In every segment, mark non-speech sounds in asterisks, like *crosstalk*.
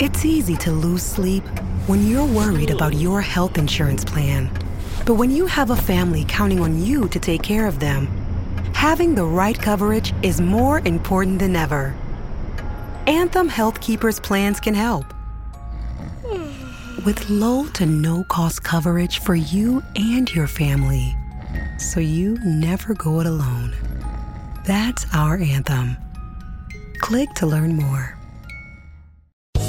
It's easy to lose sleep when you're worried about your health insurance plan. But when you have a family counting on you to take care of them, having the right coverage is more important than ever. Anthem Health Keepers plans can help. With low to no cost coverage for you and your family. So you never go it alone. That's our anthem. Click to learn more.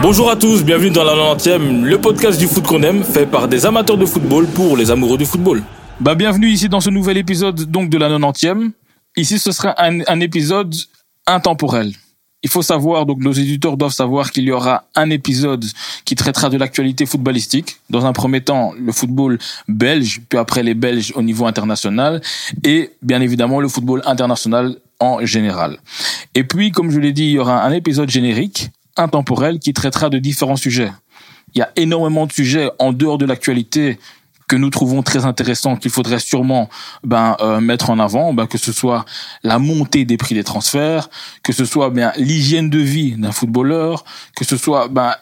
Bonjour à tous, bienvenue dans la 90e, le podcast du foot qu'on aime, fait par des amateurs de football pour les amoureux du football. Bah bienvenue ici dans ce nouvel épisode donc de la 90e. Ici ce sera un épisode intemporel. Il faut savoir, donc nos éditeurs doivent savoir qu'il y aura un épisode qui traitera de l'actualité footballistique. Dans un premier temps, le football belge, puis après les Belges au niveau international, et bien évidemment le football international en général. Et puis, comme je l'ai dit, il y aura un épisode générique, intemporel, qui traitera de différents sujets. Il y a énormément de sujets en dehors de l'actualité que nous trouvons très intéressants qu'il faudrait sûrement ben euh, mettre en avant ben, que ce soit la montée des prix des transferts que ce soit bien l'hygiène de vie d'un footballeur que ce soit ben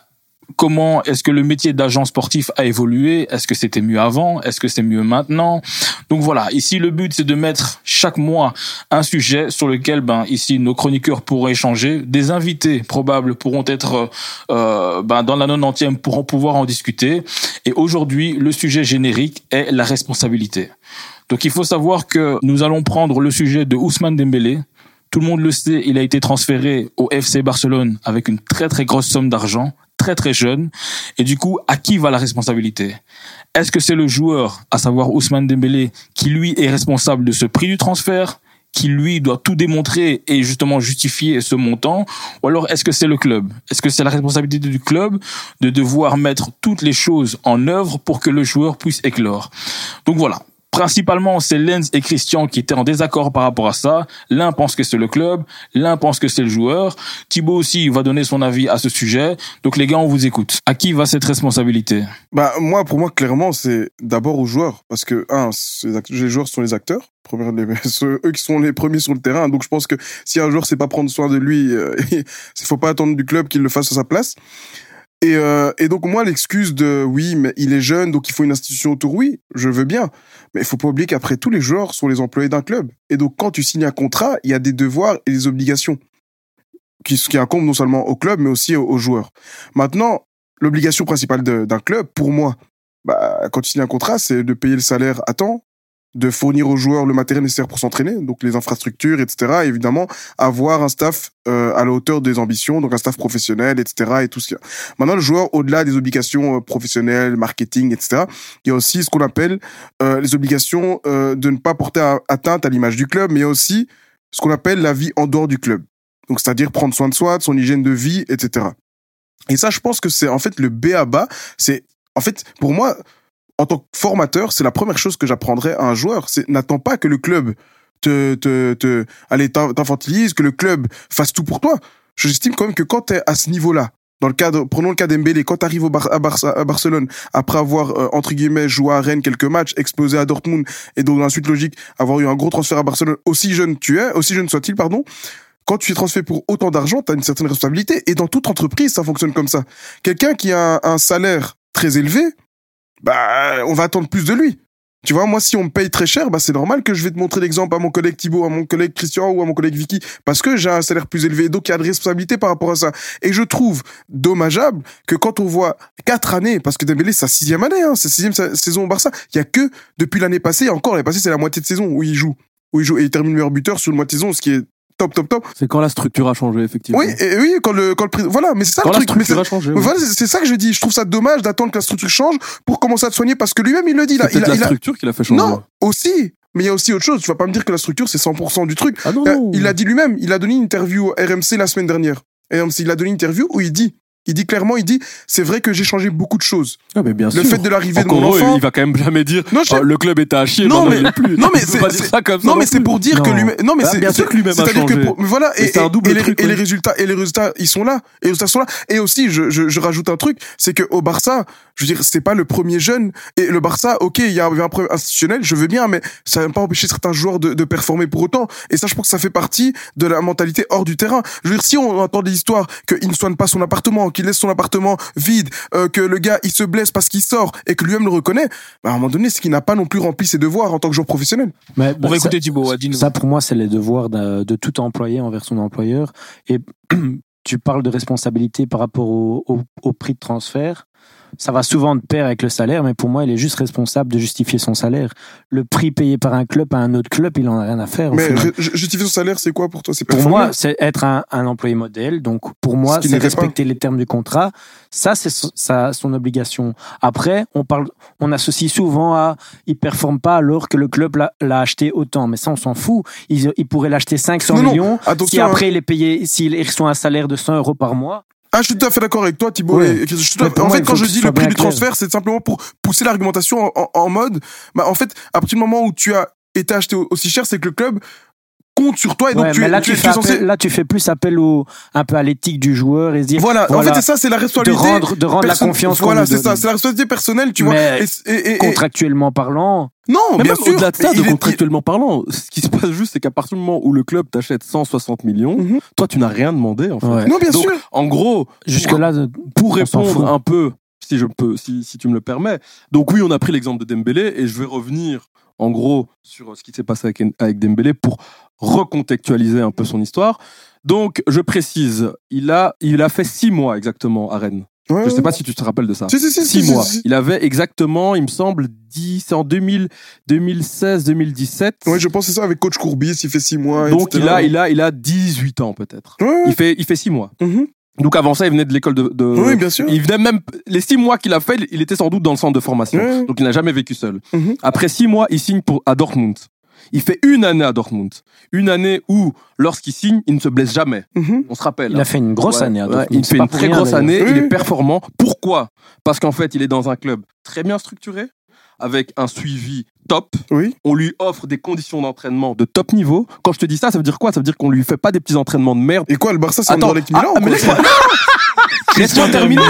comment est-ce que le métier d'agent sportif a évolué? Est-ce que c'était mieux avant? Est-ce que c'est mieux maintenant? Donc voilà, ici le but c'est de mettre chaque mois un sujet sur lequel ben ici nos chroniqueurs pourront échanger, des invités probables pourront être euh, ben dans la 90e pourront pouvoir en discuter. Et aujourd'hui le sujet générique est la responsabilité. Donc il faut savoir que nous allons prendre le sujet de Ousmane Dembélé, tout le monde le sait, il a été transféré au FC Barcelone avec une très très grosse somme d'argent, très très jeune. Et du coup, à qui va la responsabilité? Est-ce que c'est le joueur, à savoir Ousmane Dembélé, qui lui est responsable de ce prix du transfert qui lui doit tout démontrer et justement justifier ce montant? Ou alors est-ce que c'est le club? Est-ce que c'est la responsabilité du club de devoir mettre toutes les choses en œuvre pour que le joueur puisse éclore? Donc voilà, Principalement, c'est Lenz et Christian qui étaient en désaccord par rapport à ça. L'un pense que c'est le club, l'un pense que c'est le joueur. Thibaut aussi va donner son avis à ce sujet. Donc les gars, on vous écoute. À qui va cette responsabilité? Bah moi, pour moi, clairement, c'est d'abord aux joueurs, parce que un, les joueurs sont les acteurs. Première, *laughs* eux qui sont les premiers sur le terrain. Donc je pense que si un joueur sait pas prendre soin de lui, euh, *laughs* il faut pas attendre du club qu'il le fasse à sa place. Et, euh, et donc moi l'excuse de oui mais il est jeune donc il faut une institution autour oui je veux bien. Mais il faut pas oublier qu'après tous les joueurs sont les employés d'un club. Et donc quand tu signes un contrat il y a des devoirs et des obligations. Qui, qui incombent non seulement au club mais aussi aux, aux joueurs. Maintenant l'obligation principale d'un club pour moi bah, quand tu signes un contrat c'est de payer le salaire à temps de fournir aux joueurs le matériel nécessaire pour s'entraîner, donc les infrastructures, etc. Et évidemment, avoir un staff euh, à la hauteur des ambitions, donc un staff professionnel, etc. Et tout ce qu'il y a. Maintenant, le joueur, au-delà des obligations euh, professionnelles, marketing, etc., il y a aussi ce qu'on appelle euh, les obligations de ne pas porter atteinte à l'image du club, mais aussi ce qu'on appelle la vie en dehors du club. Donc, c'est-à-dire prendre soin de soi, de son hygiène de vie, etc. Et ça, je pense que c'est en fait le B à bas. C'est en fait, pour moi, en tant que formateur, c'est la première chose que j'apprendrais à un joueur. C'est n'attends pas que le club te, te, te, allez, t'in- t'infantilise, que le club fasse tout pour toi. J'estime quand même que quand t'es à ce niveau-là, dans le cadre, prenons le cas d'Embélé, quand t'arrives au Bar- à, Barça- à Barcelone, après avoir, euh, entre guillemets, joué à Rennes quelques matchs, explosé à Dortmund, et donc dans la suite logique, avoir eu un gros transfert à Barcelone, aussi jeune tu es, aussi jeune soit-il, pardon, quand tu es transféré pour autant d'argent, tu as une certaine responsabilité. Et dans toute entreprise, ça fonctionne comme ça. Quelqu'un qui a un salaire très élevé, bah, on va attendre plus de lui. Tu vois, moi, si on me paye très cher, bah, c'est normal que je vais te montrer l'exemple à mon collègue Thibaut, à mon collègue Christian ou à mon collègue Vicky, parce que j'ai un salaire plus élevé. Donc, il y a de responsabilité par rapport à ça. Et je trouve dommageable que quand on voit quatre années, parce que Dembélé, c'est sa sixième année, hein, c'est sixième sa- saison au Barça, il y a que depuis l'année passée, encore l'année passée, c'est la moitié de saison où il joue, où il joue, et il termine meilleur buteur sur une moitié de saison, ce qui est top, top, top. C'est quand la structure a changé, effectivement. Oui, et oui, quand le, quand le voilà, mais c'est ça Quand le la truc. Structure c'est- a changé. oui. voilà, c'est ça que je dis. Je trouve ça dommage d'attendre que la structure change pour commencer à te soigner parce que lui-même, il le dit. A, C'est il a, la il a- structure qui l'a fait changer. Non, aussi. Mais il y a aussi autre chose. Tu vas pas me dire que la structure, c'est 100% du truc. Ah non, Euh, non. Il a dit lui-même, il a donné une interview à RMC la semaine dernière. RMC, il a donné une interview où il dit, il dit clairement, il dit, c'est vrai que j'ai changé beaucoup de choses. Ah, mais bien Le sûr. fait de l'arrivée de mon heureux, enfant. il va quand même jamais dire Non, Ah, le club était à chier, Non, mais- plus. non, mais c'est- pas dire c'est- ça comme ça Non, mais c'est pour dire que lui-même, non, mais Bah, c'est, bien sûr c'est- que lui-même a c'est-à-dire que pour- voilà, Et et, un les, truc, et les ouais. résultats, et les résultats, ils sont là. Et les résultats sont là. Et aussi, je, je, je rajoute un truc, c'est que au Barça, je veux dire, c'est pas le premier jeune. Et le Barça, ok, il y avait un problème institutionnel, je veux bien, mais ça n'a pas empêché certains joueurs de, de performer pour autant. Et ça, je pense que ça fait partie de la mentalité hors du terrain. Je veux dire, si on entend des histoires qu'il ne soigne pas son appartement, qu'il laisse son appartement vide, euh, que le gars, il se blesse parce qu'il sort et que lui-même le reconnaît, bah, à un moment donné, c'est qu'il n'a pas non plus rempli ses devoirs en tant que joueur professionnel. Mais, On va ça- écouter Thibaut, ouais, dis-nous. Ça, pour moi, c'est les devoirs de, de tout employé envers son employeur. Et *clears throat* tu parles de responsabilité par rapport au, au- au prix de transfert. Ça va souvent de pair avec le salaire, mais pour moi, il est juste responsable de justifier son salaire. Le prix payé par un club à un autre club, il en a rien à faire. Mais justifier son salaire, c'est quoi pour toi? Pour moi, c'est être un, un employé modèle. Donc, pour moi, Ce c'est pas. respecter les termes du contrat. Ça, c'est so- ça, son obligation. Après, on parle, on associe souvent à, il performe pas alors que le club l'a acheté autant. Mais ça, on s'en fout. Il, il pourrait l'acheter 500 Non, non, millions. attention, si hein. après, il est payé, s'il reçoit un salaire de 100 euros par mois. Ah, je suis tout à fait d'accord avec toi, Thibaut. Et- je en moi, fait, quand je dis le prix du transfert, c'est simplement pour pousser l'argumentation en, en- en mode, bah, en fait, à partir du moment où tu as été acheté au- aussi cher, c'est que le club compte sur toi et donc Ouais, tu, mais là, tu, tu es- fais censé. appel- là, tu fais plus appel au, un peu à l'éthique du joueur et se dire. Voilà. en fait, c'est ça, c'est la de responsabilité. rendre, de rendre la confiance Voilà, c'est ça, c'est la responsabilité personnelle, tu vois. Mais Et- et- et- et- Contractuellement parlant, non, Mais bien même sûr. au-delà de ça, de est- contractuellement parlant, ce qui se passe juste, c'est qu'à partir du moment où le club t'achète 160 millions, Mhm. toi, tu n'as rien demandé, en fait. Ouais. Non, bien Donc, sûr. en gros, jusque-là, pour On s'en fout. répondre un peu, si je peux, si, si tu me le permets. Donc oui, on a pris l'exemple de Dembélé et je vais revenir en gros sur ce qui s'est passé avec, avec Dembélé pour recontextualiser un peu son histoire. Donc je précise, il a, il a fait six mois exactement à Rennes. Ouais, Je sais pas si tu te rappelles de ça. Si, si, si, Six si, si, mois. Il avait exactement, il me semble, 10, c'est en 2000, 2016, 2017. Ouais, je pense que c'est ça avec coach Courbis, il fait six mois. Donc etc. il a, il a, il a 18 ans peut-être. Ouais, ouais. Il fait, il fait six mois. Mhm. Donc avant ça, il venait de l'école de, de- Oui, bien sûr. il venait même les six mois qu'il a fait, il était sans doute dans le centre de formation. Ouais. Donc il n'a jamais vécu seul. Mhm. Après six mois, il signe pour à Dortmund. Il fait une année à Dortmund, une année où, lorsqu'il signe, il ne se blesse jamais. Mhm. On se rappelle. il a fait une grosse Ouais, année. à ouais, Dortmund. il C'est fait une très rien, grosse année. Il est performant. Pourquoi? Parce qu'en fait, il est dans un club très bien structuré, avec un suivi top. Oui. On lui offre des conditions d'entraînement de top niveau. Quand je te dis ça, ça veut dire quoi? Ça veut dire qu'on lui fait pas des petits entraînements de merde. Et quoi, le Barça, c'est Attends, Anderlecht Milan ah, quoi? laisse-moi *laughs* *laughs* terminer.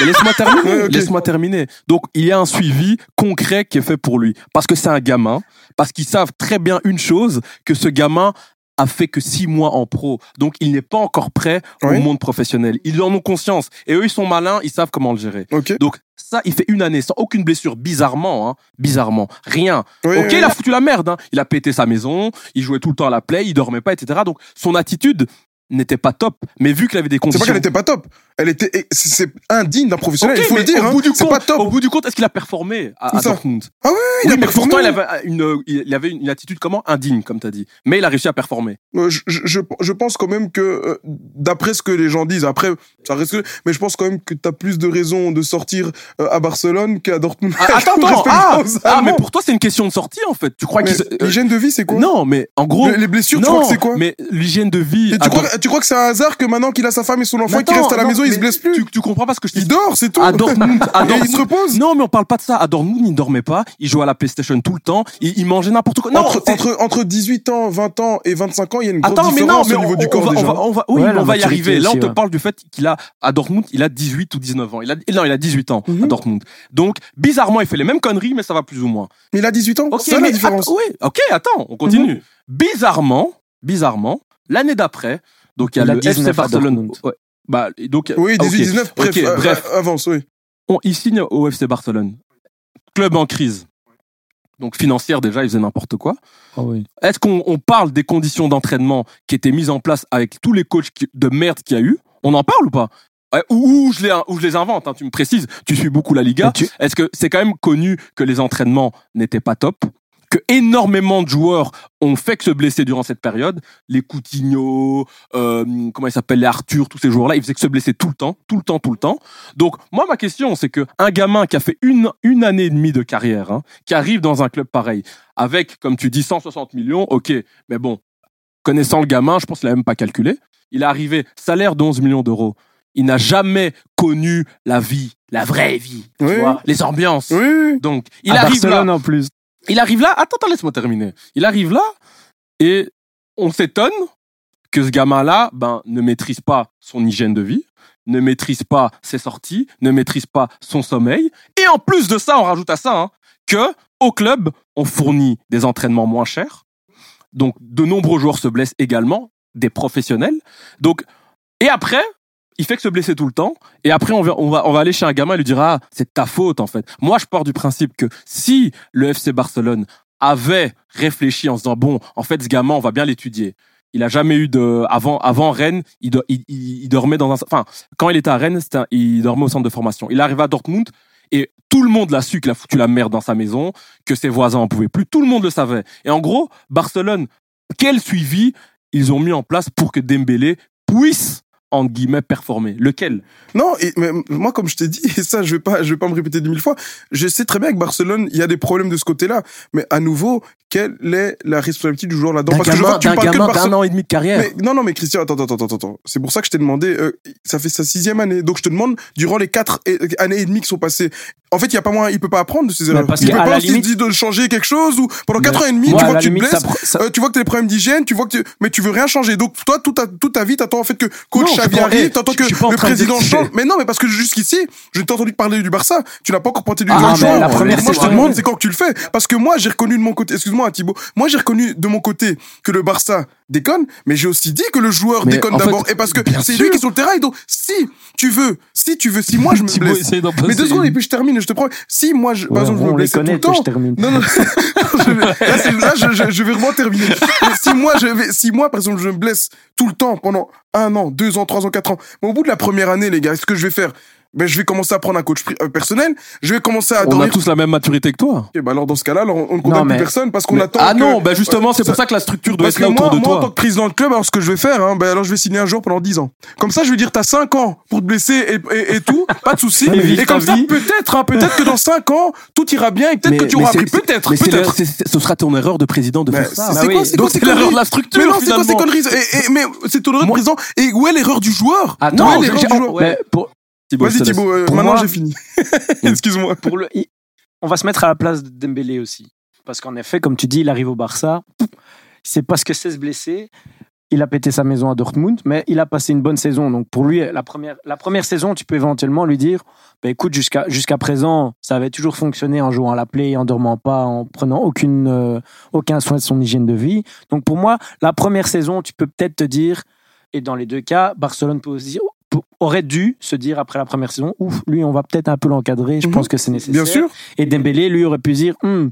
Mais laisse-moi terminer. Ouais. Laisse-moi terminer. Donc, il y a un suivi concret qui est fait pour lui. Parce que c'est un gamin. Parce qu'ils savent très bien une chose, que ce gamin a fait que six mois en pro. Donc, il n'est pas encore prêt Oui. au monde professionnel. Ils en ont conscience. Et eux, ils sont malins, ils savent comment le gérer. Donc, ça, il fait une année sans aucune blessure, bizarrement, hein. Bizarrement. Rien. Oui, ok, oui. il a foutu la merde, hein. Il a pété sa maison, il jouait tout le temps à la play, il dormait pas, etc. Donc, son attitude n'était pas top. Mais vu qu'il avait des C'est conditions. pas qu'elle était pas top. Elle était, c'est indigne d'un professionnel. Il faut le dire. Au hein. bout du compte, pas top. Au bout du compte, est-ce qu'il a performé à, Dortmund Ah oui, il Oui, a mais performé. pourtant, il avait une, il avait une attitude comment indigne, comme t'as dit. Mais il a réussi à performer. Euh, je, je, pense quand même que, euh, d'après ce que les gens disent, après, ça reste que, mais je pense quand même que t'as plus de raisons de sortir euh, à Barcelone qu'à Dortmund. Ah, *laughs* attends, attends, ah, ah, mais pour toi, c'est une question de sortie, en fait. Tu crois se- L'hygiène de vie, c'est quoi? Non, mais en gros. Les- les blessures, tu non, crois que c'est quoi? Mais l'hygiène de vie. Et tu, crois, tu crois que c'est un hasard que maintenant qu'il a sa femme et son enfant qu'il Attends, reste à la maison, il se blesse plus Tu, tu comprends pas ce que je te Il dis dort, c'est tout. À Dortmund, *laughs* à Et il se repose. Non, mais on parle pas de ça. À Dortmund, il ne dormait pas. Il jouait à la PlayStation tout le temps. Il, il mangeait n'importe quoi. Non, entre, entre, entre 18 ans, 20 ans et 25 ans, il y a une grosse Attends, mais non, différence mais au niveau on, du on corps va, déjà. on va, on va- oui, Ouais, on va y arriver. Là, on te ouais. parle du fait qu'il a, à Dortmund, il a 18 ou 19 ans. Il a, non, il a 18 ans Mhm. à Dortmund. Donc, bizarrement, il fait les mêmes conneries, mais ça va plus ou moins. Mais il a 18 ans, Ok, c'est la différence. oui, ok, attends, on continue. Mhm. Bizarrement, bizarrement, l'année d'après, donc il y a Il le 19 FC Barcelone. Ouais. Bah, donc, Oui, ah, ok. 18-19, bref, euh, bref. euh, avance, oui. On, il signe au FC Barcelone. Club en crise. Donc financière déjà, il faisait n'importe quoi. Ah oui. Est-ce qu'on on parle des conditions d'entraînement qui étaient mises en place avec tous les coachs qui- de merde qu'il y a eu? On en parle ou pas? Ouais, ou, ou je les, ou je les invente, hein, tu me précises, tu suis beaucoup la Liga. Tu- Est-ce que c'est quand même connu que les entraînements n'étaient pas top? Que énormément de joueurs ont fait que se blesser durant cette période. Les Coutinho, euh, comment il s'appelle, les Arthur, tous ces joueurs-là, ils faisaient que se blesser tout le temps, tout le temps, tout le temps. Donc, moi, ma question, c'est que un gamin qui a fait une, une année et demie de carrière, hein, qui arrive dans un club pareil, avec, comme tu dis, 160 millions, ok, mais bon, connaissant le gamin, je pense qu'il a même pas calculé. Il est arrivé, salaire de 11 millions d'euros. Il n'a jamais connu la vie, la vraie vie, tu Oui. vois, les ambiances. Oui. Donc, il à arrive là. Barcelone en plus. Il arrive là. Attends, attends, laisse-moi terminer. Il arrive là et on s'étonne que ce gamin-là, ben, ne maîtrise pas son hygiène de vie, ne maîtrise pas ses sorties, ne maîtrise pas son sommeil. Et en plus de ça, on rajoute à ça hein, que au club, on fournit des entraînements moins chers. Donc, de nombreux joueurs se blessent également, des professionnels. Donc, et après, il fait que se blesser tout le temps. Et après, on va, on va, on va aller chez un gamin et lui dire, ah, c'est ta faute, en fait. Moi, je pars du principe que si le FC Barcelone avait réfléchi en se disant, bon, en fait, ce gamin, on va bien l'étudier. Il a jamais eu de, avant, avant Rennes, il, il, il, dormait dans un, enfin, quand il était à Rennes, il dormait au centre de formation. Il arrive à Dortmund et tout le monde l'a su qu'il a foutu la merde dans sa maison, que ses voisins en pouvaient plus. Tout le monde le savait. Et en gros, Barcelone, quel suivi ils ont mis en place pour que Dembélé puisse entre guillemets performer Lequel? Non, et, mais moi, comme je t'ai dit, et ça, je vais pas, je vais pas me répéter dix mille fois. Je sais très bien que Barcelone, il y a des problèmes de ce côté-là. Mais à nouveau, quelle est la responsabilité du joueur là-dedans? D'un Parce que je vois que tu d'un parles que de gamin d'un Barcelone. an et demi de carrière. Mais, non, non, mais Christian, attends, attends, attends, attends. C'est pour ça que je t'ai demandé. euh, ça fait sa sixième année, donc je te demande durant les quatre années et demie qui sont passées. En fait, il y a pas moyen, il peut pas apprendre de ses erreurs. parce il peut pas aussi limite- se dire de changer quelque chose ou pendant quatre ans et demi, tu vois que tu te blesses, ça euh, tu vois que t'as des problèmes d'hygiène, tu vois que tu, mais tu veux rien changer. Donc toi, toute ta, toute ta vie, t'attends en fait que coach Xavi arrive, t'entends je que le président change. Mais non, mais parce que jusqu'ici, je t'ai entendu parler du Barça. Tu n'as pas encore pointé du Ah, la première Moi, je te demande, c'est quand que tu le fais? Parce que moi, j'ai reconnu de mon côté, excuse-moi, Thibaut, moi, j'ai reconnu de mon côté que le Barça déconne, mais j'ai aussi dit que le joueur Mais déconne d'abord. Et parce que c'est lui qui est sur le terrain. Et donc, si tu veux, si tu veux, si moi, je me blesse. Mais deux secondes, et puis je termine, je te promets. Si moi, je, par exemple, je me blessais tout le temps. que je termine. Non, non. *laughs* Je vais- là, je, je, vais vraiment terminer. Si moi, je vais, si moi, par exemple, je me blesse tout le temps pendant un an, deux ans, trois ans, quatre ans, mais au bout de la première année, les gars, ce que je vais faire, ben, je vais commencer à prendre un coach euh, personnel. Je vais commencer à On a dormir. tous la même maturité que toi. Ok, bah alors dans ce cas-là, alors on ne condamne mais- plus personne parce qu'on Mais- attend. ah que- non, bah justement, c'est pour Ça- que la structure doit Parce être là moi, autour de moi, en tant toi. que président de club, alors ce que je vais faire, hein, ben alors je vais signer un joueur pendant 10 ans. Comme ça, je vais dire, t'as 5 ans pour te blesser et, et, et tout, *laughs* pas de souci. Et comme ça, peut-être, hein, peut-être que dans 5 ans, tout ira bien et peut-être que tu auras appris. Peut-être, peut-être. le- c'est- c'est- ce sera ton erreur de président de faire ça. c'est Bah quoi, c'est Donc quoi ces c'est l'erreur de la structure, Mais non, c'est quoi ces conneries? Et, et- Mais c'est ton erreur de Moi- président. Et où est l'erreur du joueur? Attends, Thibaut, Vas-y. Thibaut, euh, maintenant moi- j'ai fini. *laughs* *laughs* Excuse-moi. pour le, on va se mettre à la place de Dembélé aussi. Parce qu'en effet, comme tu dis, il arrive au Barça. Il sait pas ce que c'est se blesser. Il a pété sa maison à Dortmund, mais il a passé une bonne saison. Donc pour lui, la première, la première saison, tu peux éventuellement lui dire bah, écoute, jusqu'à jusqu'à présent, ça avait toujours fonctionné en jouant à la play, en dormant pas, en prenant aucune, euh, aucun soin de son hygiène de vie. Donc pour moi, la première saison, tu peux peut-être te dire, et dans les deux cas, Barcelone peut aussi, aurait dû se dire après la première saison ouf, lui, on va peut-être un peu l'encadrer, je Mhm. pense que c'est nécessaire. Bien sûr. Et Dembélé, lui, aurait pu dire Hum,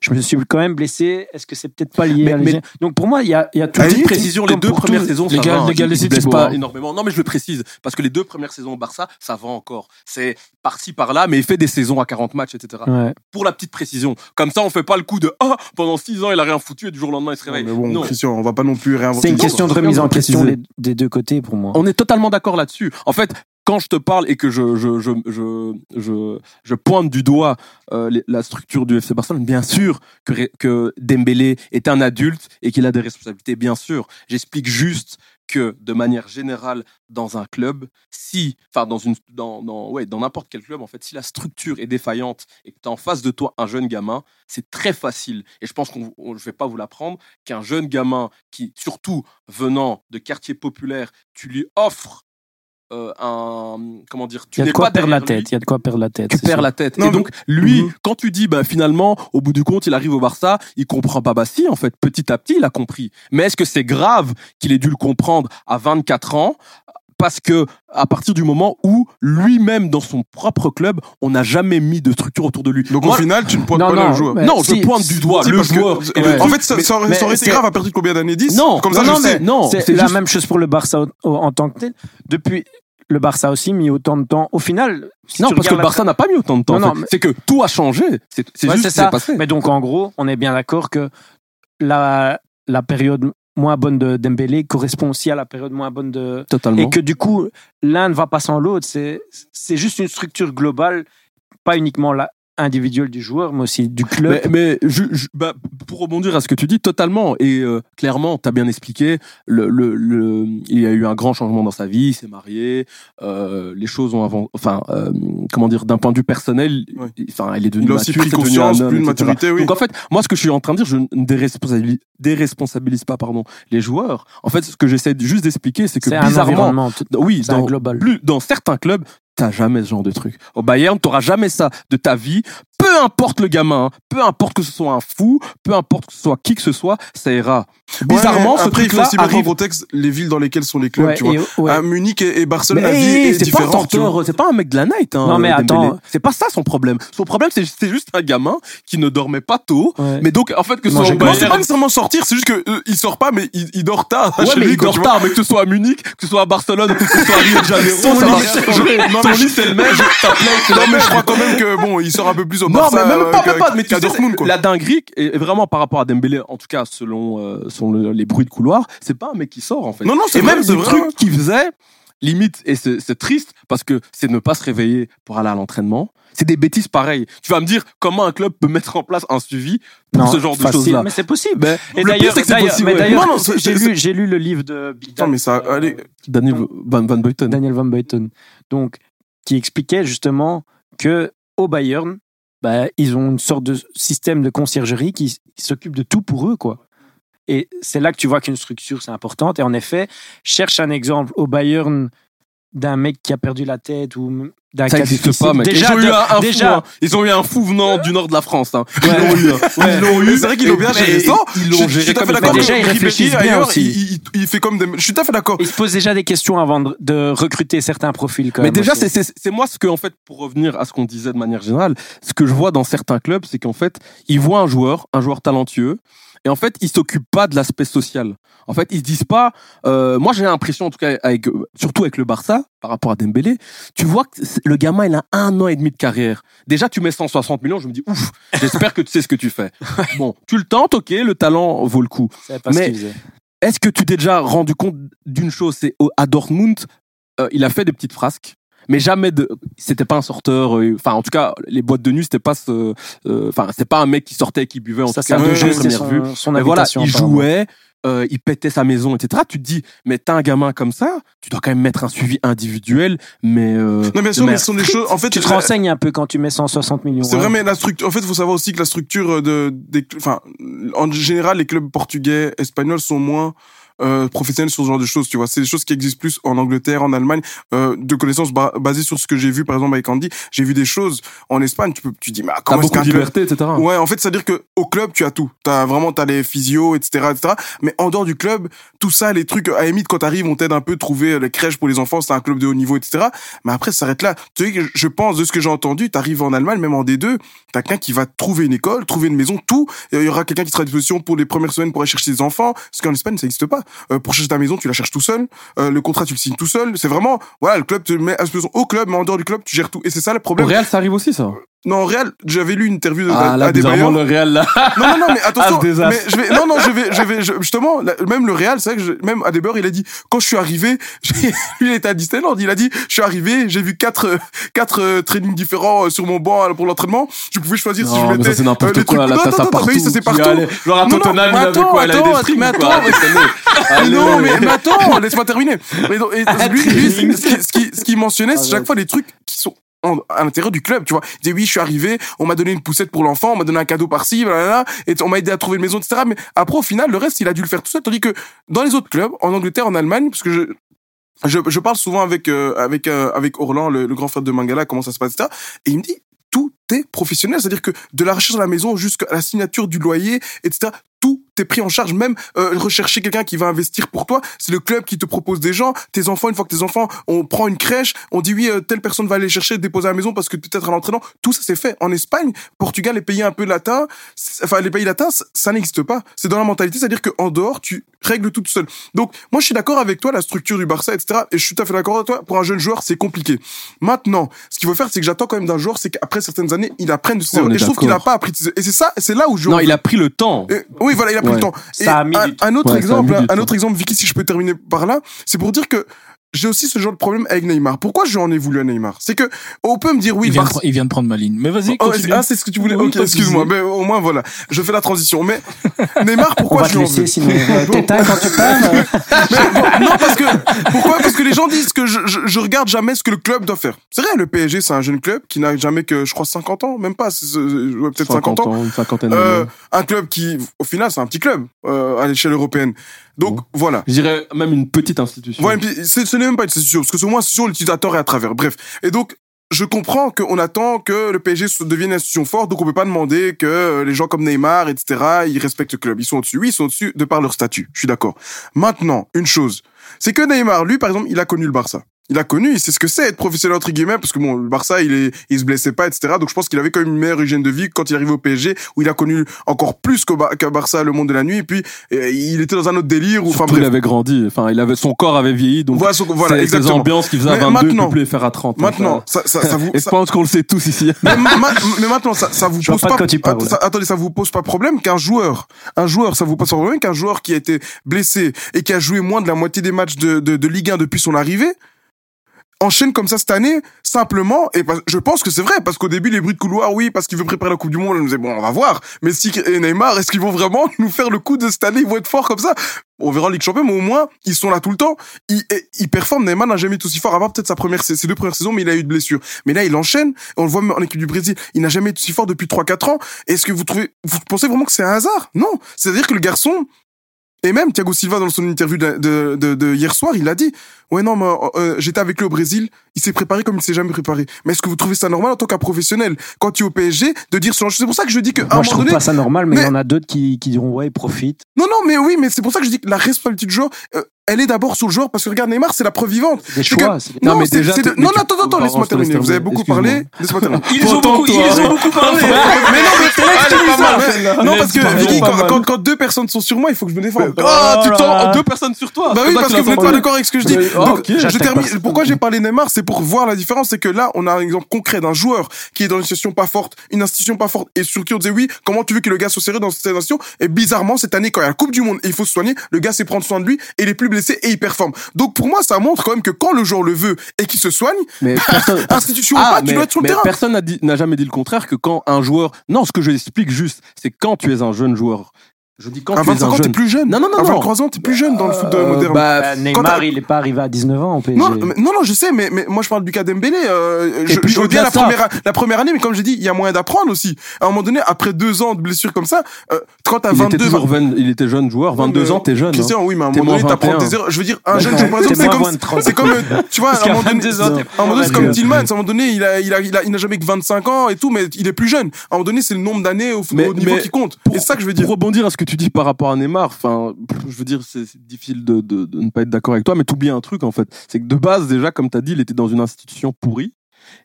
je me suis quand même blessé, est-ce que c'est peut-être pas lié Mais- à mais- Donc pour moi, il y a, il y a tout Petite précision, les deux premières tout- saisons, les ça gars- va, les gars, pas hein. énormément. Non, mais je le précise, parce que les deux premières saisons au Barça, ça va encore. C'est par-ci, par-là, mais il fait des saisons à 40 matchs, etc. Ouais. Pour la petite précision. Comme ça, on fait pas le coup de « Ah, pendant 6 ans, il a rien foutu et du jour au lendemain, il se réveille. Mais bon, non. Christian, on va pas non plus réinventer. C'est une question de remise en question des deux côtés pour moi. On est totalement d'accord là-dessus. En fait, quand je te parle et que je, je, je, je, je, pointe du doigt euh, la structure du FC Barcelone, bien sûr que, que Dembélé est un adulte et qu'il a des responsabilités, bien sûr. J'explique juste que, de manière générale, dans un club, si, enfin, dans une, dans, dans, ouais, dans n'importe quel club, en fait, si la structure est défaillante et que tu as en face de toi un jeune gamin, c'est très facile. Et je pense qu'on, on- je vais pas vous l'apprendre, qu'un jeune gamin qui, surtout venant de quartiers populaires, tu lui offres euh, un, comment dire, Il tu y a de n'es quoi pas perdre la tête. Il y a de quoi perdre la tête. tu perds sûr. la tête. Non, et donc, lui, Mhm. quand tu dis, bah, finalement, au bout du compte, il arrive au Barça, il comprend pas. Bah, si, en fait, petit à petit, il a compris. Mais est-ce que c'est grave qu'il ait dû le comprendre à 24 ans? Parce que, à partir du moment où lui-même, dans son propre club, on n'a jamais mis de structure autour de lui. Donc Moi, au final, tu ne pointes Non, pas non, le joueur. non, je pointe du doigt Si, le que- joueur. En fait, ça, Mais- ça aurait, mais ça aurait été grave à partir de combien d'années 10 Non, Comme ça, non, je non, sais. mais non, C'est c'est la même chose pour le Barça en, en tant que tel. Depuis le Barça a aussi mis autant de temps. Au final, si non, parce que le la- Barça n'a pas mis autant de temps. Non, non, C'est- mais- c'est que tout a changé. C'est c'est Ouais, juste ça. passé. Mais donc, en gros, on est bien d'accord que la, la période moins bonne de Dembélé correspond aussi à la période moins bonne de. Totalement. Et que du coup, l'un ne va pas sans l'autre. C'est c'est juste une structure globale, pas uniquement la individuelle du joueur, mais aussi du club. Mais, mais je- je- bah, pour rebondir à ce que tu dis, totalement. Et euh, clairement, tu as bien expliqué, le, le, le- il y a eu un grand changement dans sa vie, il s'est marié, euh, les choses ont avant, enfin, euh, comment dire, d'un point de vue personnel, Ouais. enfin, il est devenu Il a aussi mature, pris c'est devenu conscience, un homme, plus de maturité, oui. Donc en fait, moi, ce que je suis en train de dire, je ne déresponsabilise, déresponsabilise pas, pardon, les joueurs. En fait, ce que j'essaie juste d'expliquer, c'est que C'est un bizarrement, oui, dans, global. plus, dans certains clubs, t'as jamais ce genre de truc. Au Bayern, t'auras jamais ça de ta vie. Peu importe le gamin, hein, peu importe que ce soit un fou, peu importe que ce soit qui que ce soit, ça ira. Bizarrement, Ouais, ce après, il faut truc-là aussi mettre en arrive. contexte les villes dans lesquelles sont les clubs, Ouais, tu vois. et- ouais. À Munich et, et Barcelone, Mais la vie hey, est c'est pas un différente. c'est pas un mec de la night. Hein, Non, mais Dembélé. attends. c'est pas ça son problème. Son problème, c'est juste un gamin qui ne dormait pas tôt. Ouais. Mais donc, en fait, que au Non, c'est pas nécessairement sortir, c'est juste que euh, il sort pas, mais il, il dort tard. Ouais, chez mais lui, il dort vois. tard, mais que ce soit à Munich, que ce soit à Barcelone, que ce soit à Rio de Janeiro, Son lit, Son c'est le même, Non, mais je crois quand même que bon, il sort un peu plus au Non, Barça. mais même euh, pas, qu'à- même pas. Mais tu qu'à sais, Dortmund, quoi. la dinguerie, et vraiment par rapport à Dembélé, en tout cas selon, euh, selon le- les bruits de couloir, c'est pas un mec qui sort en fait. Non, non, c'est même des trucs qu'il faisait, limite, et c'est triste parce que c'est ne pas se réveiller pour aller à l'entraînement. C'est des bêtises pareilles. Tu vas me dire comment un club peut mettre en place un suivi pour Non, ce genre de facile, choses-là. Mais c'est possible. Mais Et le pire, d'ailleurs, ouais. j'ai lu, j'ai lu le livre de Bidal, Non, mais ça, euh, allez. Daniel Van, Van Buyten. Daniel Van Buyten, donc qui expliquait justement que au Bayern, bah, ils ont une sorte de système de conciergerie qui, qui s'occupe de tout pour eux, quoi. Et c'est là que tu vois qu'une structure c'est importante. Et en effet, cherche un exemple au Bayern d'un mec qui a perdu la tête ou Ça n'existe pas, mec. Déjà, ils ont eu un, un déjà, fou, hein. Ils ont eu un fou venant du nord de la France. Hein. Ils l'ont eu. hein. *laughs* Ouais. Ils l'ont eu. c'est vrai qu'ils l'ont bien géré. Ils Je l'ont suis géré tout à comme d'accord. Déjà, ils réfléchissent bien aussi. Il, il- il fait comme des... Je suis tout à fait d'accord. il se pose déjà des questions avant de, de recruter certains profils. Quand Mais même déjà, c'est- c'est moi ce que, en fait, pour revenir à ce qu'on disait de manière générale, ce que je vois dans certains clubs, c'est qu'en fait, ils voient un joueur, un joueur talentueux, et en fait, ils s'occupent pas de l'aspect social. En fait, ils se disent pas. euh, moi, j'ai l'impression, en tout cas, avec, surtout avec le Barça, par rapport à Dembélé, tu vois que le gamin, il a un an et demi de carrière. Déjà, tu mets 160 millions, je me dis ouf. *laughs* J'espère que tu sais ce que tu fais. Bon, tu le tentes, ok, le talent vaut le coup. Pas mais-. Est-ce que tu t'es déjà rendu compte d'une chose C'est à Dortmund, euh, il a fait des petites frasques, mais jamais de. C'était pas un sorteur. euh, Enfin, en tout cas, les boîtes de nuit, c'était pas ce. euh, Enfin, c'était pas un mec qui sortait et qui buvait en Ça, tout c'est cas de jeu, première vue. son, son Mais voilà, il jouait, euh, il pétait sa maison, etc. Tu te dis, mais t'as un gamin comme ça, tu dois quand même mettre un suivi individuel, mais. euh, Non, bien sûr, mais ce sont des choses. En fait, Tu te la- renseignes un peu quand tu mets 160 millions. C'est hein. vrai, mais la structure. En fait, il faut savoir aussi que la structure de, des, enfin, en général, les clubs portugais, espagnols sont moins euh, professionnels sur ce genre de choses. Tu vois, c'est des choses qui existent plus en Angleterre, en Allemagne. Euh, de connaissances ba- basées sur ce que j'ai vu, par exemple avec Andy, j'ai vu des choses en Espagne. Tu peux, tu dis, mais T'as comment est-ce qu'un club liberté, etc. Ouais, en fait, c'est-à-dire que au club, tu as tout. T'as vraiment, t'as les physios, etc., etc. Mais en dehors du club, tout ça, les trucs, à limite, quand t'arrives, on t'aide un peu à trouver les crèches pour les enfants, c'est un club de haut niveau, etc. Mais après, ça s'arrête là. Tu sais je pense, de ce que j'ai entendu, t'arrives en Allemagne, même en D2, t'as quelqu'un qui va trouver une école, trouver une maison, tout. Et Il y aura quelqu'un qui sera à disposition pour les premières semaines pour aller chercher ses enfants. Parce qu'en Espagne, ça n'existe pas. Euh, pour chercher ta maison, tu la cherches tout seul. Euh, le contrat, tu le signes tout seul. C'est vraiment, voilà, le club te met à disposition au club, mais en dehors du club, tu gères tout. Et c'est ça le Au problème. Real, ça arrive aussi, ça. Non, Real, j'avais lu une interview de, Ah, là, le Real, là. Non, non, non, mais attention. *laughs* Ah, mais je vais, non, non, je vais, je vais, je- justement, même le Real, c'est vrai que je- même Adebayor, il a dit, quand je suis arrivé, *laughs* lui, il était à Disneyland, il a dit, je suis arrivé, j'ai vu quatre, quatre euh, trainings différents euh, sur mon banc euh, pour l'entraînement. Je pouvais choisir si je Non, mais mettais. ça, c'est n'importe euh, quoi, là, t'as ça partout. oui, ça, c'est partout. allais- Genre, à Tottenham, il mais avait attends, quoi? Il avait des attends, frics, mais attends, non, mais, mais attends, laisse-moi terminer. Mais donc, et *laughs* lui, lui, ce qui, ce qui, mentionnait, c'est chaque fois des trucs qui sont à l'intérieur du club, tu vois. Il disait oui, je suis arrivé, on m'a donné une poussette pour l'enfant, on m'a donné un cadeau par-ci, et on m'a aidé à trouver une maison, etc. Mais après, au final, le reste, il a dû le faire tout seul. Tandis que dans les autres clubs, en Angleterre, en Allemagne, parce que je, je, je parle souvent avec, euh, avec, euh, avec Orlan, le, le grand frère de Mangala, comment ça se passe, etc. Et il me dit, tout est professionnel. C'est-à-dire que de la recherche de la maison jusqu'à la signature du loyer, etc., tout t'es pris en charge, même euh, rechercher quelqu'un qui va investir pour toi. C'est le club qui te propose des gens. Tes enfants, une fois que tes enfants, on prend une crèche, on dit oui, euh, telle personne va aller chercher, déposer à la maison parce que peut-être à l'entraînement. Tout ça c'est fait. En Espagne, Portugal, les pays un peu latins, c'est- enfin les pays latins, ça, n'existe pas. C'est dans la mentalité, c'est-à-dire qu'en dehors, tu règles tout seul. Donc moi, je suis d'accord avec toi, la structure du Barça, etc. Et je suis tout à fait d'accord avec toi. Pour un jeune joueur, c'est compliqué. Maintenant, ce qu'il faut faire, c'est que j'attends quand même d'un joueur, c'est qu'après certaines années, il apprenne de ses erreurs. Et je trouve qu'il n'a pas appris de ses. Et c'est ça, c'est là où je Non, il a pris le temps. et- oui, voilà, il a pris Ouais. le temps. Ça Et a mis un, du temps. un autre Ouais, ça a exemple, un temps. autre exemple, Vicky, si je peux terminer par là, c'est pour dire que j'ai aussi ce genre de problème avec Neymar. Pourquoi j'en ai voulu à Neymar? C'est que on peut me dire oui, il, vient de, Barça- pre- il vient de prendre ma ligne. Mais vas-y, Oh, continue. ah, c'est ce que tu voulais. Oui, ok, excuse-moi. Mais au moins, voilà. Je fais la transition. Mais *laughs* Neymar, On pourquoi va je te laisser sinon. euh, T'éteins quand tu parles. *laughs* Mais bon, non, parce que pourquoi? Parce que les gens disent que je, je, je regarde jamais ce que le club doit faire. C'est vrai, le PSG, c'est un jeune club qui n'a jamais que, je crois, 50 ans, même pas, ouais, peut-être 50 ans. une cinquantaine Euh, d'années. un club qui, au final, c'est un petit club euh, à l'échelle européenne. Donc Bon. voilà. Je dirais même une petite institution. C'est- ce n'est même pas une institution, parce que moins une institution, l'utilisateur est à travers. Bref. Et donc, je comprends qu'on attend que le PSG devienne une institution forte, donc on peut pas demander que euh, les gens comme Neymar, etc., ils respectent le club. Ils sont au-dessus. Oui, ils sont au-dessus de par leur statut. Je suis d'accord. Maintenant, une chose, c'est que Neymar, lui, par exemple, il a connu le Barça. Il a connu, il sait ce que c'est être professionnel entre guillemets, parce que bon, le Barça, il est, il se blessait pas, etc. Donc je pense qu'il avait quand même une meilleure hygiène de vie quand il arrive au PSG, où il a connu encore plus qu'au Bar- qu'à Barça le monde de la nuit. Et puis euh, il était dans un autre délire. Où, enfin Surtout, bref. il avait grandi. Enfin, il avait son corps avait vieilli, donc Voilà, son- voilà, c'est des exactement. ambiances qu'il faisait à Mais 22, il maintenant- peut plus les faire à 30. Maintenant, ça, ça, ça vous, *laughs* Et je pense qu'on le sait tous ici. *laughs* mais, ma- ma- mais maintenant, ça, ça vous Je pose pas pas, parles, attendez, ça vous pose pas problème qu'un joueur, un joueur, ça vous pose pas problème qu'un joueur qui a été blessé et qui a joué moins de la moitié des matchs de, de, de Ligue 1 depuis son arrivée, enchaîne comme ça cette année, simplement, et je pense que c'est vrai, parce qu'au début, les bruits de couloir, oui, parce qu'il veut préparer la Coupe du Monde, on nous disait, bon, on va voir. Messi et Neymar, est-ce qu'ils vont vraiment *laughs* nous faire le coup de cette année, ils vont être forts comme ça? On verra en Ligue Champion, mais au moins, ils sont là tout le temps. Ils, ils performent. Neymar n'a jamais été aussi fort, à part peut-être sa première, ses deux premières saisons, mais il a eu de blessures. Mais là, il enchaîne. On le voit en équipe du Brésil. Il n'a jamais été aussi fort depuis 3-4 ans. Est-ce que vous trouvez, vous pensez vraiment que c'est un hasard? Non. C'est-à-dire que le garçon, et même Thiago Silva, dans son interview de, de, de, de hier soir, il a dit Ouais, non, mais euh, j'étais avec lui au Brésil, il s'est préparé comme il s'est jamais préparé. Mais est-ce que vous trouvez ça normal en tant qu'un professionnel, quand tu es au PSG, de dire ce genre C'est pour ça que je dis Moi, moment je trouve donné. pas ça normal, mais il mais- y en a d'autres qui, qui diront ouais, ils profitent. Non, non, mais oui, mais c'est pour ça que je dis que la responsabilité du joueur, euh, elle est d'abord sur le joueur, parce que regarde, Neymar, c'est la preuve vivante. Des C'est que- choix. c'est- Non, Non, mais c'est- déjà, c'est de- non, tu- non, attends, attends, Pardon, laisse-moi terminer. Vous avez beaucoup parlé. Laisse-moi terminer. Ils ont beaucoup, toi, ils ont beaucoup parlé. mais non, mais mais- non, parce que Vicky, quand, quand, quand deux personnes sont sur moi, il faut que je me défende. Ah, tu Oh t'en deux personnes sur toi. Bah oui, parce que vous n'êtes pas d'accord avec ce que je dis. Ah, Donc, je termine. Pourquoi j'ai parlé Neymar, c'est pour voir la différence. C'est que là, on a un exemple concret d'un joueur qui est dans une situation pas forte, une institution pas forte, et sur qui on disait oui, comment tu veux que le gars soit sérieux dans cette institution Et bizarrement, cette année, quand il y a la Coupe du Monde et il faut se soigner, le gars sait prendre soin de lui et il est plus blessé et il performe. Donc pour moi, ça montre quand même que quand le joueur le veut et qu'il se soigne, Mais *laughs* personne, institution ou Ah, pas, tu dois être sur le mais terrain. Personne n'a jamais dit le contraire que quand un joueur. Non, ce que je explique juste, c'est quand tu es un jeune joueur. Je dis quand À tu es 25 un ans, t'es plus jeune. Non, non, non, À non. 23 ans, t'es plus jeune dans le foot de Euh, moderne. bah, Euh, Neymar, il est pas arrivé à 19 ans au PSG. Non, mais- non, non, je sais, mais, mais moi je parle du cas d'Embélé. Euh, je, je veux bien au-delà la première, la première année, mais comme j'ai dit, il y a moyen d'apprendre aussi. À un moment donné, après deux ans de blessure comme ça, euh, quand t'as il, 22, était toujours jeune, il était jeune joueur. 22 mais- ans, t'es jeune. hein. Christian, oui, mais à un moment donné, t'apprends 21. tes erreurs. Je veux dire, un jeune joueur, par exemple, T'es c'est comme, moins de 30. c'est comme, tu vois, à un moment donné, 22 ans, t'es à un moment donné, c'est comme Tillman, à un moment donné, il a, il a, il a, il n'a jamais que 25 ans et tout, mais il est plus jeune. À un moment donné, c'est le nombre d'années au, niveau qui compte. Et c'est ça que je veux dire. rebondir à ce que tu dis par rapport à Neymar, enfin, je veux dire, c'est difficile de, de, de ne pas être d'accord avec toi, mais t'oublies un truc en fait. C'est que de base, déjà, comme t'as dit, il était dans une institution pourrie.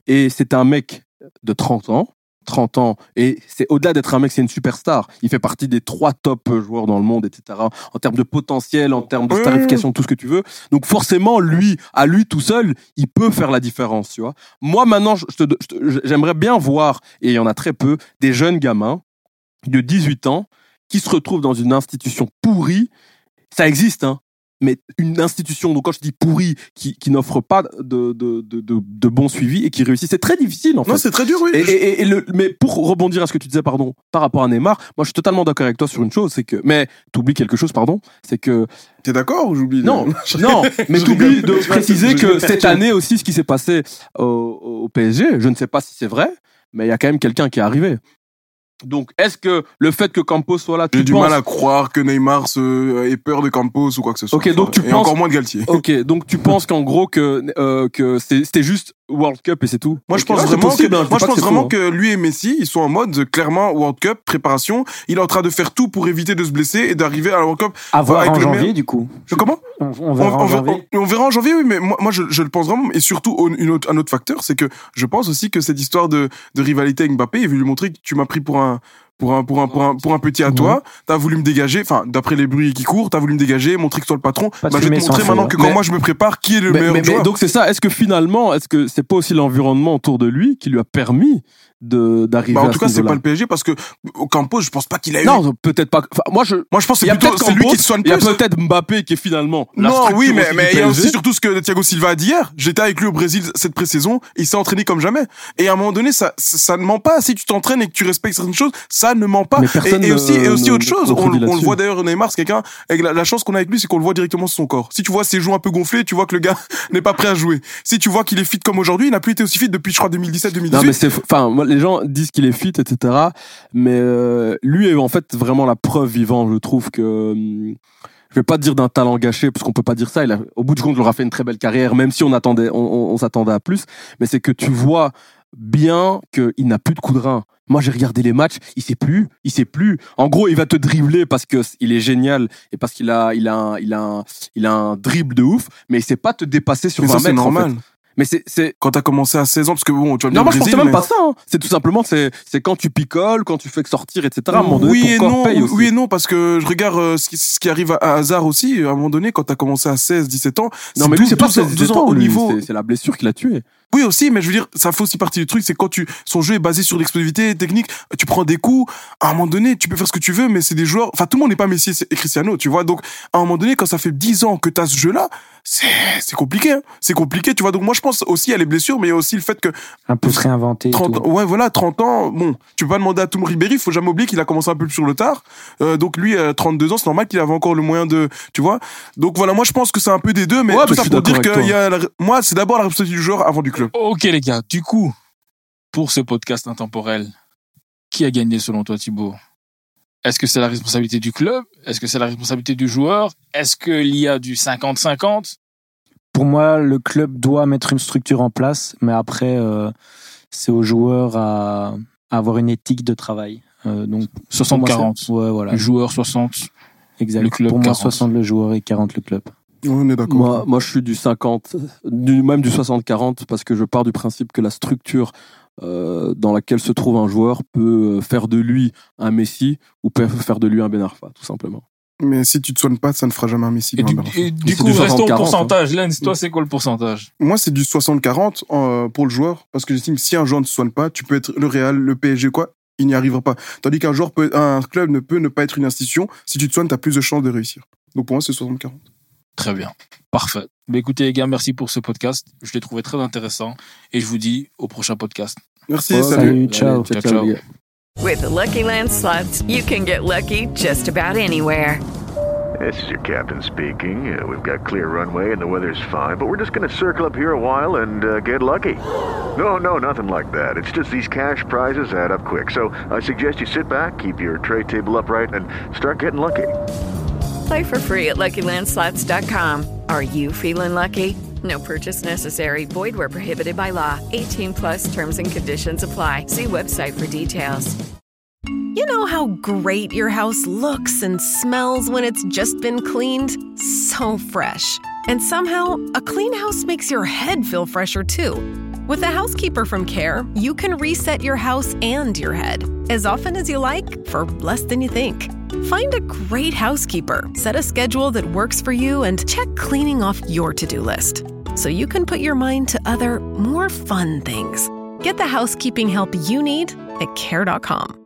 Et c'était un mec de 30 ans. 30 ans. Et c'est au-delà d'être un mec, c'est une superstar. Il fait partie des trois top joueurs dans le monde, etc. En termes de potentiel, en termes de starification, tout ce que tu veux. Donc forcément, lui, à lui tout seul, il peut faire la différence, tu vois. Moi, maintenant, j'aimerais bien voir, et il y en a très peu, des jeunes gamins de 18 ans qui se retrouvent dans une institution pourrie. Ça existe, hein. Mais une institution, donc quand je dis pourrie, qui, qui n'offre pas de, de, de, de, bon suivi et qui réussit, c'est très difficile en fait. Non, c'est très dur, oui. Et, et- et le, mais pour rebondir à ce que tu disais, pardon, par rapport à Neymar, moi je suis totalement d'accord avec toi sur une chose, c'est que, mais t'oublies quelque chose, pardon, c'est que, T'es d'accord ou j'oublie? non, *laughs* non, mais t'oublies de préciser que cette année aussi, ce qui s'est passé au, au PSG, je ne sais pas si c'est vrai, mais il y a quand même quelqu'un qui est arrivé. Donc, est-ce que le fait que Campos soit là, tu J'ai du penses... mal à croire que Neymar se, ait peur de Campos ou quoi que ce soit. Ok, donc tu et penses- encore moins de Galtier. Ok, donc tu penses qu'en gros que euh, que c'est- c'était juste World Cup et c'est tout. Moi, je pense vraiment, possible, que, hein, je dis moi, je pas pense que c'est vraiment faux, hein. que lui et Messi, ils sont en mode, clairement, World Cup, préparation. Il est en train de faire tout pour éviter de se blesser et d'arriver à la World Cup. À voir avec en le janvier, meilleur- du coup. Je- Comment? On, on verra en on, janvier. on- on verra en janvier, oui, mais moi, moi je, je le pense vraiment. Et surtout, au- une autre, un autre facteur, c'est que je pense aussi que cette histoire de, de rivalité avec Mbappé, il veut lui montrer que tu m'as pris pour un, pour un, pour un, pour un, pour un petit à toi. T'as voulu me dégager, enfin, d'après les bruits qui courent, t'as voulu me dégager, montrer que toi le patron. Bah, je vais te montrer maintenant hein. que quand moi je me prépare, qui est le meilleur joueur. donc c'est ça. Est-ce que finalement, est-ce que c'est pas aussi l'environnement autour de lui qui lui a permis de d'arriver Bah, en à tout ce cas, c'est pas le PSG parce que Campos, je pense pas qu'il a eu. Non, peut-être pas. Enfin, moi, je. Moi, je pense que c'est a plutôt peut-être c'est lui qui te soigne Il y a plus. peut-être Mbappé qui est finalement. la Non, oui, mais, mais il y a aussi surtout ce que Thiago Silva a dit hier. J'étais avec lui au Brésil cette pré-saison, il s'est entraîné comme jamais. Et à un moment donné, ça, ça, ne ment pas. Si tu t'entraînes et que tu respectes certaines choses, ça ne ment pas. Et, et aussi, et aussi autre chose, on, le voit d'ailleurs Neymar, c'est quelqu'un, avec la, la chance qu'on a avec lui, c'est qu'on le voit directement sur son corps. Si tu vois ses joues un peu gonflées, tu vois que le gars *laughs* n'est pas prêt à jouer. Si tu vois qu'il est fit comme aujourd'hui, il n'a plus été aussi fit depuis, je crois, 2017-2018. Non mais c'est enfin moi, les gens disent qu'il est fit etc mais euh, lui est en fait vraiment la preuve vivante je trouve que hum, je vais pas dire d'un talent gâché parce qu'on peut pas dire ça. Il a, au bout du compte il aura fait une très belle carrière même si on attendait on, on- on s'attendait à plus. Mais c'est que tu vois bien qu'il n'a plus de coup de rein. Moi j'ai regardé les matchs il sait plus il sait plus. En gros il va te dribbler parce que il est génial et parce qu'il a il a un, il a un, il a un dribble de ouf mais il sait pas te dépasser sur Mais 20 ça, c'est mètres en normal. fait. Mais c'est c'est Quand t'as commencé à 16 ans, parce que bon, tu vas me non, dire moi je pensais même mais- pas ça. hein. C'est tout simplement, c'est c'est quand tu picoles, quand tu fais que sortir, etc. À un moment donné, oui ton et corps non, paye aussi. oui et non, parce que je regarde euh, ce, qui, ce qui arrive à, à Hazard aussi. À un moment donné, quand t'as commencé à 16, 17 ans, non, mais lui, c'est pas 12 ans- 16 12 ans au niveau. C'est la blessure qui l'a tué. Oui aussi, mais je veux dire, ça fait aussi partie du truc, c'est quand tu son jeu est basé sur l'explosivité technique, tu prends des coups, à un moment donné, tu peux faire ce que tu veux, mais c'est des joueurs, enfin tout le monde n'est pas Messi et Cristiano, tu vois. Donc à un moment donné, quand ça fait 10 ans que tu as ce jeu-là, c'est c'est compliqué, hein. c'est compliqué, tu vois. Donc moi je pense aussi à les blessures, mais il y a aussi le fait que Un peu se réinventer. et 30 tout. ans, ouais voilà, 30 ans, bon, tu peux pas demander à Tom Ribéry, faut jamais oublier qu'il a commencé un peu plus sur le tard. Euh, donc lui, à 32 ans, c'est normal qu'il avait encore le moyen de, tu vois. Donc voilà, moi je pense que c'est un peu des deux, mais Ouais, tout ça pour dire que y a la- moi c'est d'abord la responsabilité du joueur avant du club. Ok les gars, du coup, pour ce podcast intemporel, qui a gagné selon toi Thibaut? Est-ce que c'est la responsabilité du club? Est-ce que c'est la responsabilité du joueur? Est-ce qu'il y a du 50-50 Pour moi, le club doit mettre une structure en place, mais après, euh, c'est aux joueurs à, à avoir une éthique de travail. Euh, donc, pour moi, 60-40. c'est- Ouais, voilà. Le joueur 60. Exact. le club pour moi, 40. 60 le joueur et 40 le club. On est d'accord. Moi, moi, je suis du 50, du, même du 60-40, parce que je pars du principe que la structure euh, dans laquelle se trouve un joueur peut euh, faire de lui un Messi ou peut faire de lui un Ben Arfa, tout simplement. Mais si tu te soignes pas, ça ne fera jamais un Messi. Et loin du, et du coup, du restons au 60-40, pourcentage. Lens, toi, c'est quoi le pourcentage? Moi, c'est du 60-40 euh, pour le joueur, parce que j'estime que si un joueur ne se soigne pas, tu peux être le Real, le PSG, quoi, il n'y arrivera pas. Tandis qu'un joueur peut, un club ne peut ne pas être une institution. Si tu te soignes, tu as plus de chances de réussir. Donc pour moi, c'est 60-40. Très bien. Parfait. Mais écoutez, les gars, merci pour ce podcast. Je l'ai trouvé très intéressant. Et je vous dis au prochain podcast. Merci, Ouais, salut. Salut, ciao. Allez, Ciao, ciao. gars. With the Lucky Land slots, you can get lucky just about anywhere. This is your captain speaking. Uh, we've got clear runway and the weather's fine, but we're just going to circle up here a while and uh, get lucky. No, no, nothing like that. It's just these cash prizes add up quick. So I suggest you sit back, keep your tray table upright, and start getting lucky. Play for free at LuckyLandSlots.com. Are you feeling lucky? No purchase necessary. Void where prohibited by law. 18 plus terms and conditions apply. See website for details. You know how great your house looks and smells when it's just been cleaned? So fresh. And somehow, a clean house makes your head feel fresher too. With a housekeeper from Care, you can reset your house and your head as often as you like for less than you think. Find a great housekeeper, set a schedule that works for you, and check cleaning off your to do list so you can put your mind to other, more fun things. Get the housekeeping help you need at Care.com.